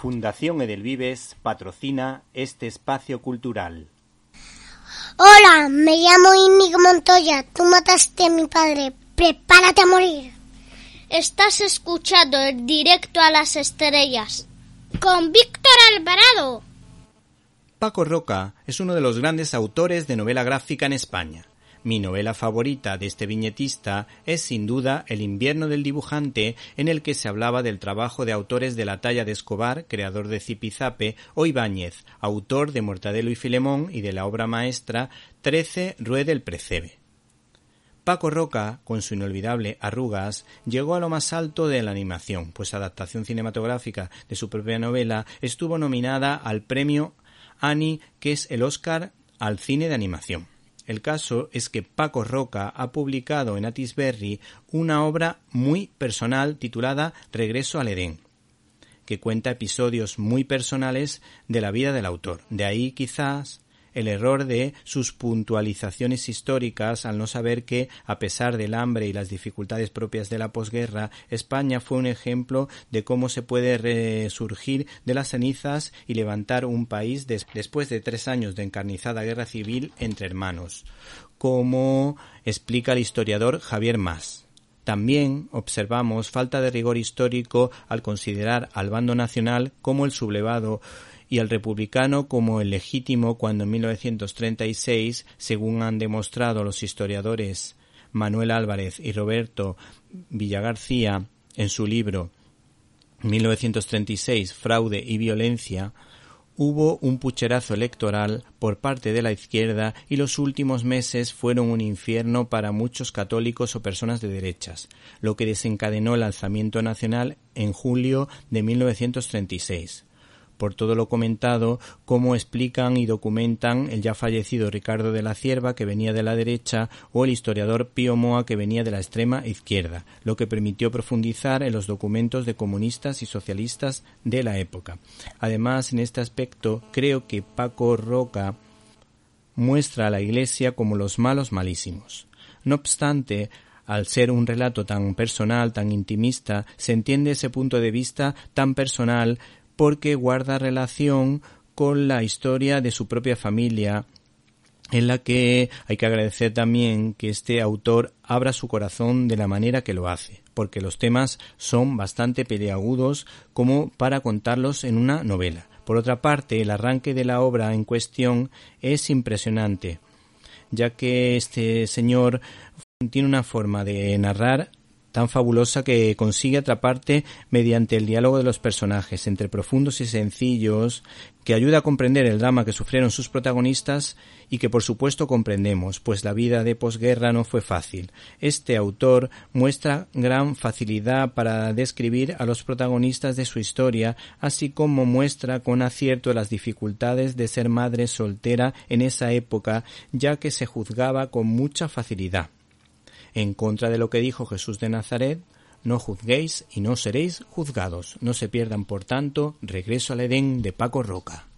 Fundación Edelvives patrocina este espacio cultural. Hola, me llamo Inigo Montoya. Tú mataste a mi padre. Prepárate a morir. Estás escuchando el directo a las estrellas con Víctor Alvarado. Paco Roca es uno de los grandes autores de novela gráfica en España. Mi novela favorita de este viñetista es sin duda El invierno del dibujante, en el que se hablaba del trabajo de autores de la talla de Escobar, creador de Zipizape, o Ibáñez, autor de Mortadelo y Filemón y de la obra maestra Trece Ruede el Precebe. Paco Roca, con su inolvidable Arrugas, llegó a lo más alto de la animación, pues adaptación cinematográfica de su propia novela estuvo nominada al premio Annie, que es el Oscar al cine de animación. El caso es que Paco Roca ha publicado en Atisberry una obra muy personal titulada Regreso al Edén, que cuenta episodios muy personales de la vida del autor. De ahí quizás el error de sus puntualizaciones históricas al no saber que, a pesar del hambre y las dificultades propias de la posguerra, España fue un ejemplo de cómo se puede resurgir de las cenizas y levantar un país después de tres años de encarnizada guerra civil entre hermanos, como explica el historiador Javier Mas. También observamos falta de rigor histórico al considerar al bando nacional como el sublevado y al republicano como el legítimo cuando en 1936, según han demostrado los historiadores Manuel Álvarez y Roberto Villagarcía en su libro 1936 Fraude y Violencia, hubo un pucherazo electoral por parte de la izquierda y los últimos meses fueron un infierno para muchos católicos o personas de derechas, lo que desencadenó el alzamiento nacional en julio de 1936 por todo lo comentado, cómo explican y documentan el ya fallecido Ricardo de la Cierva, que venía de la derecha, o el historiador Pío Moa, que venía de la extrema izquierda, lo que permitió profundizar en los documentos de comunistas y socialistas de la época. Además, en este aspecto, creo que Paco Roca muestra a la Iglesia como los malos malísimos. No obstante, al ser un relato tan personal, tan intimista, se entiende ese punto de vista tan personal porque guarda relación con la historia de su propia familia, en la que hay que agradecer también que este autor abra su corazón de la manera que lo hace, porque los temas son bastante peleagudos como para contarlos en una novela. Por otra parte, el arranque de la obra en cuestión es impresionante, ya que este señor tiene una forma de narrar tan fabulosa que consigue atraparte mediante el diálogo de los personajes, entre profundos y sencillos, que ayuda a comprender el drama que sufrieron sus protagonistas y que por supuesto comprendemos, pues la vida de posguerra no fue fácil. Este autor muestra gran facilidad para describir a los protagonistas de su historia, así como muestra con acierto las dificultades de ser madre soltera en esa época, ya que se juzgaba con mucha facilidad en contra de lo que dijo Jesús de Nazaret, no juzguéis y no seréis juzgados. No se pierdan, por tanto, Regreso al Edén de Paco Roca.